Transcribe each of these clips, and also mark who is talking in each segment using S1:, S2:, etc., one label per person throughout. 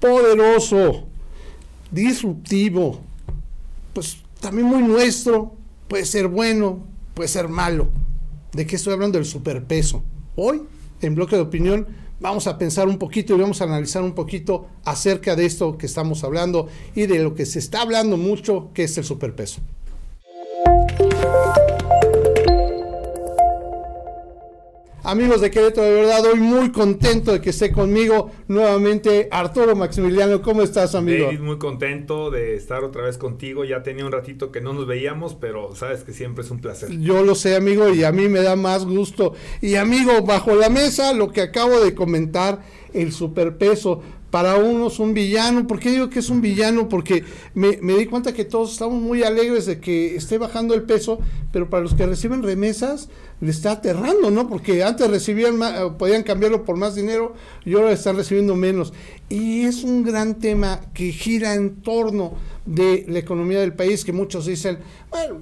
S1: poderoso, disruptivo, pues también muy nuestro, puede ser bueno, puede ser malo. ¿De qué estoy hablando? Del superpeso. Hoy, en bloque de opinión, vamos a pensar un poquito y vamos a analizar un poquito acerca de esto que estamos hablando y de lo que se está hablando mucho, que es el superpeso. Amigos de Querétaro, de verdad, hoy muy contento de que esté conmigo nuevamente Arturo Maximiliano. ¿Cómo estás, amigo?
S2: David, muy contento de estar otra vez contigo. Ya tenía un ratito que no nos veíamos, pero sabes que siempre es un placer.
S1: Yo lo sé, amigo, y a mí me da más gusto. Y amigo, bajo la mesa, lo que acabo de comentar, el superpeso para unos un villano. ¿Por qué digo que es un villano? Porque me, me, di cuenta que todos estamos muy alegres de que esté bajando el peso, pero para los que reciben remesas le está aterrando, ¿no? Porque antes recibían podían cambiarlo por más dinero y ahora están recibiendo menos. Y es un gran tema que gira en torno de la economía del país, que muchos dicen, bueno,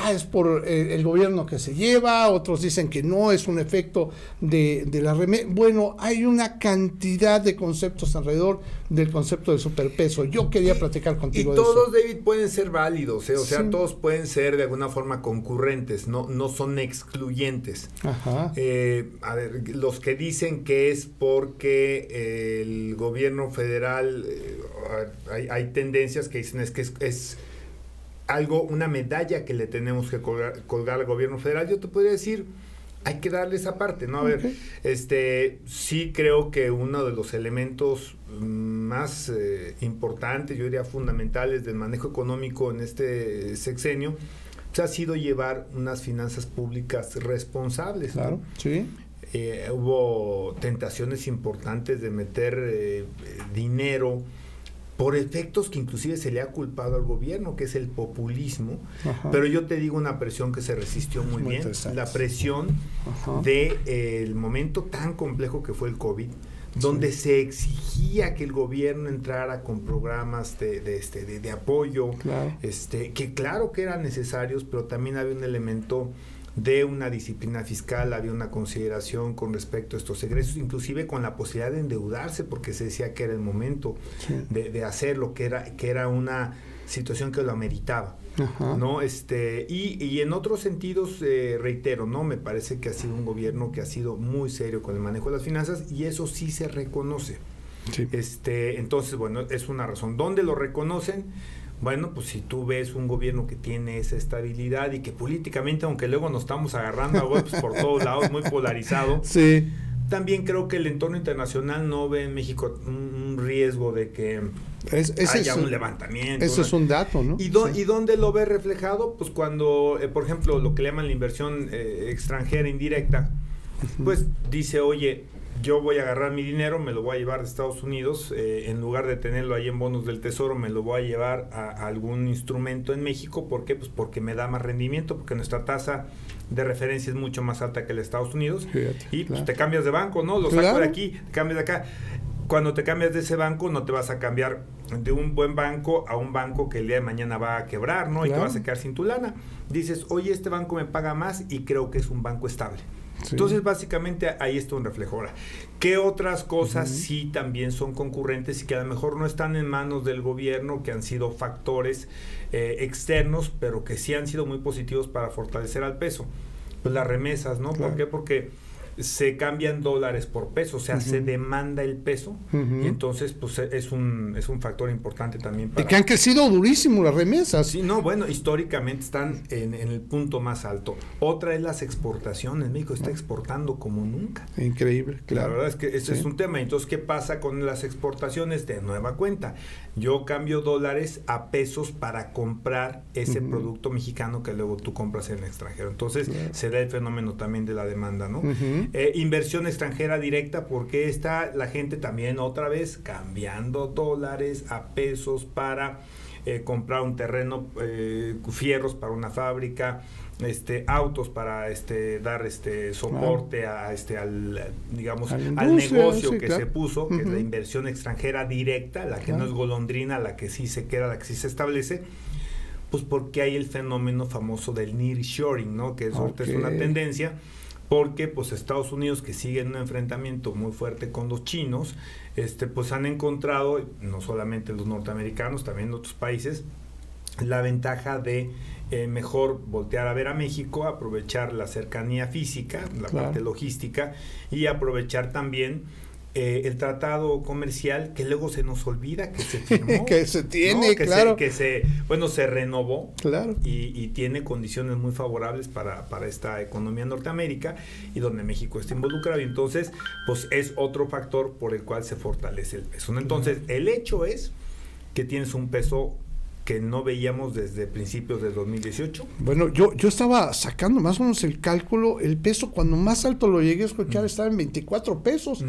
S1: ah, es por eh, el, gobierno que se lleva, otros dicen que no, es un efecto de, de la remesa. Bueno, hay una cantidad de conceptos alrededor del concepto de superpeso. Yo quería platicar contigo
S2: y todos, David, pueden ser válidos, ¿eh? o sea, todos pueden ser de alguna forma concurrentes, no, no son excluyentes. Ajá. Eh, a ver, los que dicen que es porque el gobierno federal, hay, hay tendencias que dicen es que es, algo, una medalla que le tenemos que colgar, al gobierno federal. Yo te podría decir, hay que darle esa parte, ¿no? A ver, este, sí creo que uno de los elementos más eh, importantes, yo diría fundamentales del manejo económico en este sexenio, pues, ha sido llevar unas finanzas públicas responsables.
S1: Claro, sí.
S2: Eh, hubo tentaciones importantes de meter eh, dinero por efectos que inclusive se le ha culpado al gobierno, que es el populismo. Pero yo te digo una presión que se resistió muy, bien, la presión del de, el momento tan complejo que fue el COVID, donde se exigía que el gobierno entrara con programas de, de este, de, apoyo, este, que claro que eran necesarios, pero también había un elemento de una disciplina fiscal, había una consideración con respecto a estos egresos, inclusive con la posibilidad de endeudarse, porque se decía que era el momento de, hacerlo, que era, que era una situación que lo ameritaba. ¿no? Este, y, en otros sentidos, eh, reitero, ¿no? Me parece que ha sido un gobierno que ha sido muy serio con el manejo de las finanzas y eso sí se reconoce. Este, entonces, bueno, es una razón. ¿Dónde lo reconocen? Bueno, pues si tú ves un gobierno que tiene esa estabilidad y que políticamente, aunque luego nos estamos agarrando a pues por todos lados, muy polarizado,
S1: sí.
S2: también creo que el entorno internacional no ve en México un, riesgo de que haya un levantamiento.
S1: Eso es un dato, ¿no?
S2: ¿Y, ¿Y dónde lo ve reflejado? Pues cuando, eh, por ejemplo, lo que le llaman la inversión eh, extranjera indirecta, pues dice, oye, yo voy a agarrar mi dinero, me lo voy a llevar de Estados Unidos, eh, en lugar de tenerlo ahí en bonos del tesoro, me lo voy a llevar a, algún instrumento en México. ¿Por qué? Pues porque me da más rendimiento, porque nuestra tasa de referencia es mucho más alta que el de Estados Unidos. y pues te cambias de banco, ¿no? Lo saco de aquí, te cambias de acá. Cuando te cambias de ese banco, no te vas a cambiar de un buen banco a un banco que el día de mañana va a quebrar, ¿no? Y te vas a quedar sin tu lana. Dices, oye, este banco me paga más y creo que es un banco estable. Entonces, básicamente ahí está un reflejo. Ahora, ¿qué otras cosas sí también son concurrentes y que a lo mejor no están en manos del gobierno, que han sido factores eh, externos, pero que sí han sido muy positivos para fortalecer al peso? Pues las remesas, ¿no? ¿Por qué? Porque se cambian dólares por peso, o sea, se demanda el peso y entonces pues es un, es un factor importante también
S1: para... Y que han crecido durísimo las remesas.
S2: Sí, no, bueno, históricamente están en, el punto más alto. Otra es las exportaciones, México está exportando como nunca.
S1: Increíble, claro.
S2: La verdad es que ese es un tema. Entonces, ¿qué pasa con las exportaciones? De nueva cuenta, yo cambio dólares a pesos para comprar ese producto mexicano que luego tú compras en el extranjero. Entonces, se da el fenómeno también de la demanda, ¿no? Eh, inversión extranjera directa, porque está la gente también otra vez cambiando dólares a pesos para eh, comprar un terreno, eh, fierros para una fábrica, este autos para este dar este soporte a este al digamos al negocio que se puso que es la inversión extranjera directa la que no es golondrina la que sí se queda la que sí se establece pues porque hay el fenómeno famoso del nearshoring no que es, es una tendencia porque pues Estados Unidos que sigue en un enfrentamiento muy fuerte con los chinos, este pues han encontrado no solamente los norteamericanos, también otros países la ventaja de eh, mejor voltear a ver a México, aprovechar la cercanía física, la parte logística y aprovechar también eh, el tratado comercial que luego se nos olvida que se firmó.
S1: que se tiene,
S2: que
S1: claro.
S2: que se, bueno, se renovó.
S1: Claro.
S2: Y, tiene condiciones muy favorables para, para esta economía Norteamérica y donde México está involucrado. Y entonces, pues es otro factor por el cual se fortalece el peso. Entonces, el hecho es que tienes un peso que no veíamos desde principios de 2018.
S1: Bueno, yo, yo estaba sacando más o menos el cálculo, el peso cuando más alto lo llegué a escuchar estaba en 24 pesos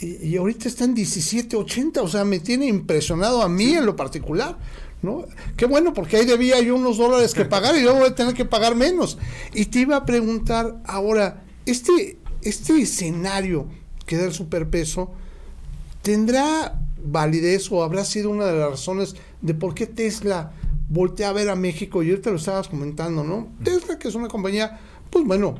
S1: y, ahorita está en 17.80, o sea, me tiene impresionado a mí en lo particular. ¿No? Qué bueno, porque ahí debía yo unos dólares que pagar y yo voy a tener que pagar menos. Y te iba a preguntar ahora, este, este escenario que da el superpeso, ¿tendrá validez o habrá sido una de las razones de por qué Tesla voltea a ver a México, y ahorita lo estabas comentando, ¿no? Tesla, que es una compañía, pues bueno,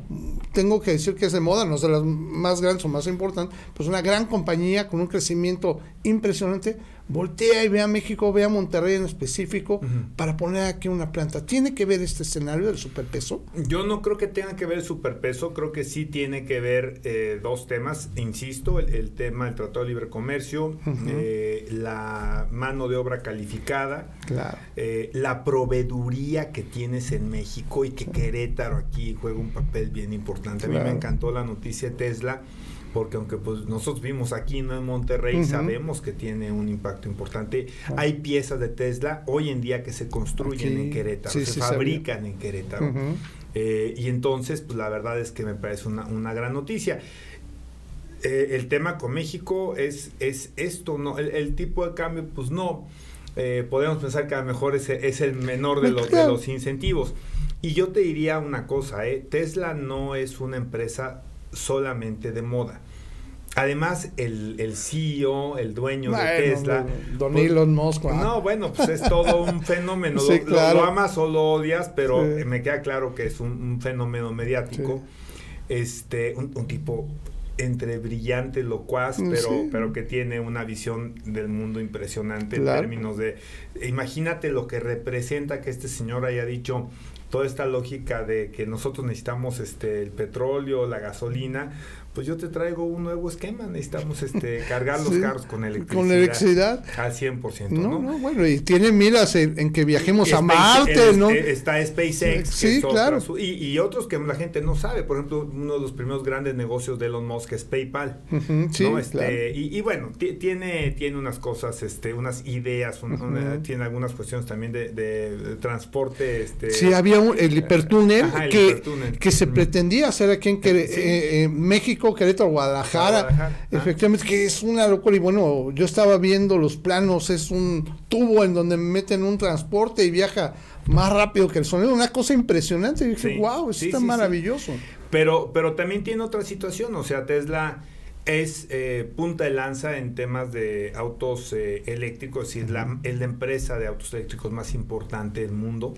S1: tengo que decir que es de moda, no es de las más grandes o más importantes, pues una gran compañía con un crecimiento impresionante, voltea y ve a México, ve a Monterrey en específico para poner aquí una planta. ¿Tiene que ver este escenario del superpeso?
S2: Yo no creo que tenga que ver el superpeso, creo que sí tiene que ver eh, dos temas, insisto, el, tema del Tratado de Libre Comercio, eh, la mano de obra calificada, eh, la proveeduría que tienes en México y que Querétaro aquí juega un papel bien importante. A mí me encantó la noticia de Tesla porque aunque pues nosotros vimos aquí ¿no? en Monterrey, sabemos que tiene un impacto importante. Hay piezas de Tesla hoy en día que se construyen en Querétaro, se fabrican en Querétaro. Eh, y entonces, pues la verdad es que me parece una, gran noticia. Eh, el tema con México es, es esto, ¿no? El, tipo de cambio, pues no. Eh, podemos pensar que a lo mejor es, es el menor de los, de los incentivos. Y yo te diría una cosa, ¿eh? Tesla no es una empresa solamente de moda. Además, el, el CEO, el dueño de Tesla.
S1: Don pues, Elon Musk.
S2: No, bueno, pues es todo un fenómeno. lo, amas o lo odias, pero me queda claro que es un, fenómeno mediático. Este, un, tipo entre brillante, locuaz, mm, pero, pero que tiene una visión del mundo impresionante en términos de. Imagínate lo que representa que este señor haya dicho toda esta lógica de que nosotros necesitamos este el petróleo, la gasolina, pues yo te traigo un nuevo esquema, necesitamos este cargar los carros con electricidad.
S1: Con electricidad.
S2: Al 100%, ¿no?
S1: No, bueno, y tiene miras en, que viajemos a Marte, ¿no?
S2: Está SpaceX.
S1: Sí, claro.
S2: y, otros que la gente no sabe, por ejemplo, uno de los primeros grandes negocios de Elon Musk es PayPal. sí, este, y, bueno, tiene, tiene unas cosas, este, unas ideas, tiene algunas cuestiones también de, transporte. Este,
S1: sí, había el hipertúnel, que, que se pretendía hacer aquí en eh, eh, México Querétaro, Guadalajara, efectivamente, que es una locura. Y bueno, yo estaba viendo los planos, es un tubo en donde meten un transporte y viaja más rápido que el sonido, una cosa impresionante. Y dije, wow, eso está maravilloso.
S2: Pero, pero también tiene otra situación, o sea, Tesla es eh, punta de lanza en temas de autos eh, eléctricos, es decir, la, es la empresa de autos eléctricos más importante del mundo.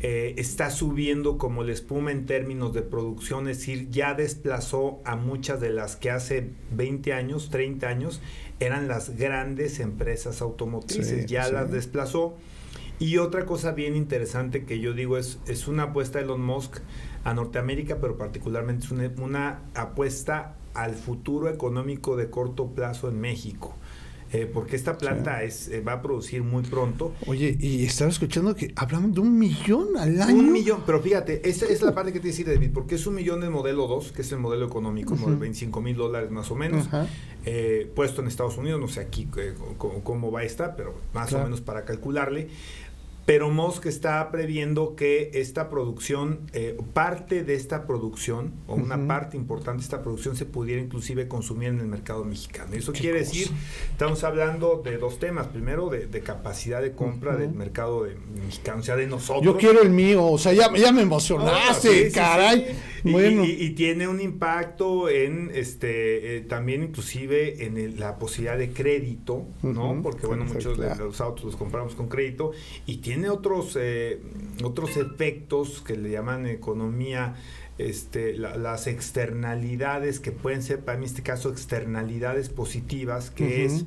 S2: Eh, está subiendo como la espuma en términos de producción, es decir, ya desplazó a muchas de las que hace 20 años, 30 años, eran las grandes empresas automotrices, ya las desplazó. Y otra cosa bien interesante que yo digo es, es una apuesta de Elon Musk a Norteamérica, pero particularmente es una, una apuesta al futuro económico de corto plazo en México. Eh, porque esta planta es, eh, va a producir muy pronto.
S1: Oye, y estaba escuchando que hablamos de un millón al año.
S2: Un millón, pero fíjate, esa es la parte que te decía David, porque es un millón del modelo 2, que es el modelo económico, de 25 mil dólares más o menos, eh, puesto en Estados Unidos, no sé aquí cómo, va a estar, pero más o menos para calcularle pero Musk está previendo que esta producción, eh, parte de esta producción, o una parte importante de esta producción, se pudiera inclusive consumir en el mercado mexicano. Eso quiere decir, estamos hablando de dos temas. Primero, de, capacidad de compra del mercado de, mexicano, o sea, de nosotros.
S1: Yo quiero el mío, o sea, ya, me emocionaste, caray.
S2: Y, tiene un impacto en, este, eh, también inclusive en la posibilidad de crédito, ¿no? Porque, bueno, muchos de los autos los compramos con crédito. Y tiene tiene otros, eh, otros efectos que le llaman economía este, las externalidades que pueden ser, para mí en este caso, externalidades positivas, que es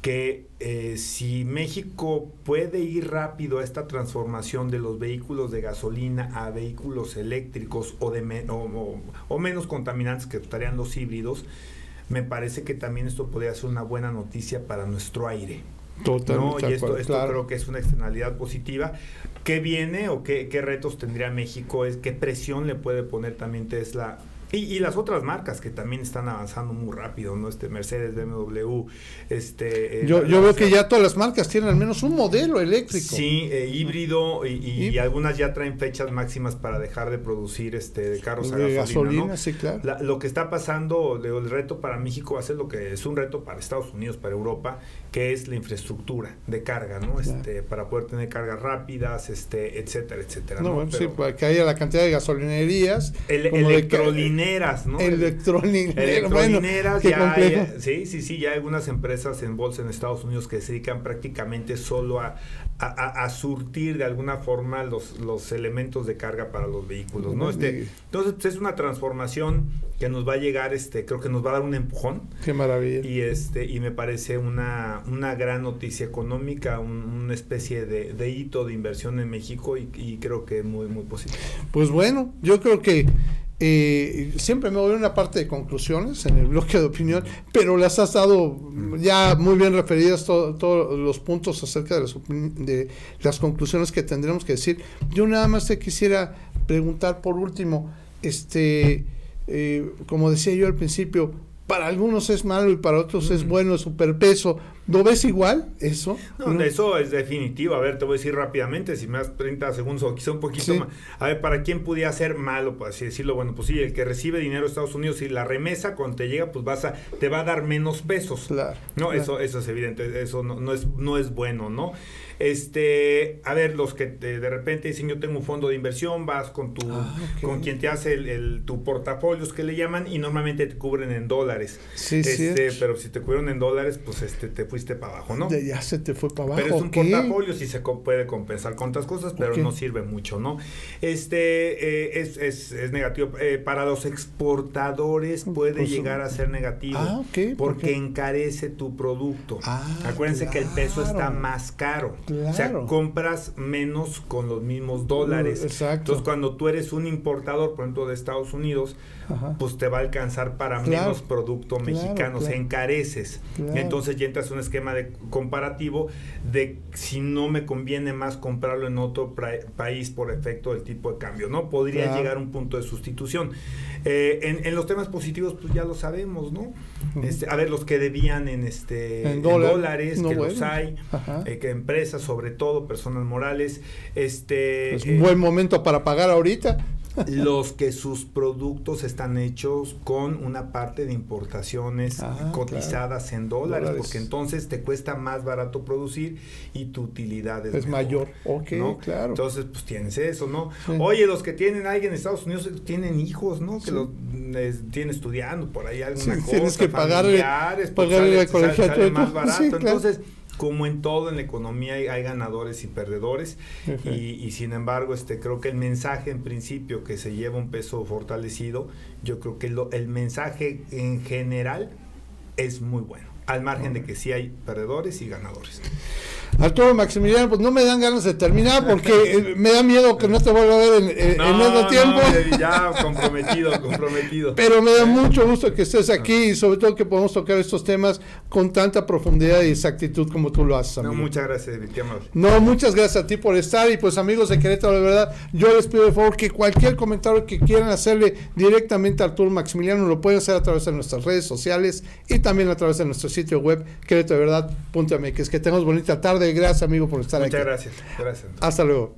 S2: que eh, si México puede ir rápido a esta transformación de los vehículos de gasolina a vehículos eléctricos o, de o, menos contaminantes que estarían los híbridos, me parece que también esto podría ser una buena noticia para nuestro aire. Totalmente. ¿no? Y esto, esto creo que es una externalidad positiva. ¿Qué viene o qué, qué retos tendría México? Es qué presión le puede poner también Tesla y, las otras marcas que también están avanzando muy rápido, ¿no? Este Mercedes, BMW, este...
S1: Eh, yo, yo veo que ya todas las marcas tienen al menos un modelo eléctrico.
S2: Sí, eh, híbrido y, algunas ya traen fechas máximas para dejar de producir este carros a gasolina. sí, claro. lo que está pasando, el reto para México va a ser lo que es un reto para Estados Unidos, para Europa, que es la infraestructura de carga, ¿no? Este, para poder tener cargas rápidas, este, etcétera, etcétera.
S1: No, bueno, sí, para que haya la cantidad de gasolinerías.
S2: El, electrolineras, ¿no?
S1: Electrolineras,
S2: ya hay, sí, sí, sí, ya hay algunas empresas en bolsa en Estados Unidos que se dedican prácticamente solo a, a, surtir de alguna forma los, los elementos de carga para los vehículos, ¿no? Este, entonces, pues, es una transformación que nos va a llegar, este, creo que nos va a dar un empujón.
S1: Qué maravilla.
S2: Y este, y me parece una, una gran noticia económica, una especie de, de, hito de inversión en México y, y creo que muy, muy positivo.
S1: Pues bueno, yo creo que eh, siempre me voy a una parte de conclusiones en el bloque de opinión, pero las has dado ya muy bien referidas todos los puntos acerca de las, de las conclusiones que tendremos que decir. Yo nada más te quisiera preguntar por último, este, eh, como decía yo al principio, para algunos es malo y para otros es bueno, es superpeso. ¿Lo ves igual eso?
S2: No, eso es definitivo. A ver, te voy a decir rápidamente, si me das 30 segundos o quizá un poquito más. A ver, ¿para quién pudiera ser malo, por así decirlo? Bueno, pues sí, el que recibe dinero de Estados Unidos y la remesa cuando te llega, pues vas a, te va a dar menos pesos. Claro. No, Eso, eso es evidente, eso no, no, es, no es bueno, ¿no? Este, a ver, los que de repente dicen yo tengo un fondo de inversión, vas con tu, ah, con quien te hace el, tu portafolios que le llaman y normalmente te cubren en dólares. Sí, este, pero si te cubrieron en dólares, pues este te fuiste para abajo, ¿no?
S1: ya se te fue para abajo.
S2: Pero es un portafolio y se puede compensar con otras cosas, pero no sirve mucho, ¿no? Este eh, es, es, es, negativo. Eh, para los exportadores puede pues, llegar a ser negativo. Ah, porque encarece tu producto. Ah, Acuérdense que el peso está más caro. O sea, compras menos con los mismos dólares. Exacto. Entonces, cuando tú eres un importador, por ejemplo, de Estados Unidos, pues te va a alcanzar para menos producto mexicano, se encareces. Entonces ya entras en un esquema de comparativo de si no me conviene más comprarlo en otro país por efecto del tipo de cambio, ¿no? Podría llegar a un punto de sustitución. Eh, en, los temas positivos, pues ya lo sabemos, ¿no? Este, a ver, los que debían en este en, dólares, que los hay, eh, que empresas, sobre todo personas morales, este
S1: es un buen momento para pagar ahorita
S2: los que sus productos están hechos con una parte de importaciones ah, cotizadas en dólares, porque entonces te cuesta más barato producir y tu utilidad es,
S1: mayor. Ok, claro.
S2: Entonces, pues tienes eso, ¿no? Oye, los que tienen alguien en Estados Unidos tienen hijos, ¿no? Que los tienen estudiando por ahí alguna cosa.
S1: Tienes que pagar, pagar
S2: el colegio más barato. Entonces, como en todo en la economía hay, ganadores y perdedores. Y, sin embargo este creo que el mensaje en principio que se lleva un peso fortalecido yo creo que el mensaje en general es muy bueno al margen de que sí hay perdedores y ganadores
S1: Arturo Maximiliano, pues no me dan ganas de terminar porque eh, me da miedo que no te vuelva a ver en, no, tiempo.
S2: ya comprometido, comprometido.
S1: Pero me da mucho gusto que estés aquí y sobre todo que podamos tocar estos temas con tanta profundidad y exactitud como tú lo haces.
S2: Amigo. No, muchas gracias,
S1: No, muchas gracias a ti por estar y pues amigos de Querétaro, de verdad, yo les pido de favor que cualquier comentario que quieran hacerle directamente a Arturo Maximiliano lo pueden hacer a través de nuestras redes sociales y también a través de nuestro sitio web querétaroverdad.mx. Que tengamos bonita tarde Gracias, amigo, por estar
S2: aquí. Muchas gracias. Gracias.
S1: Hasta luego.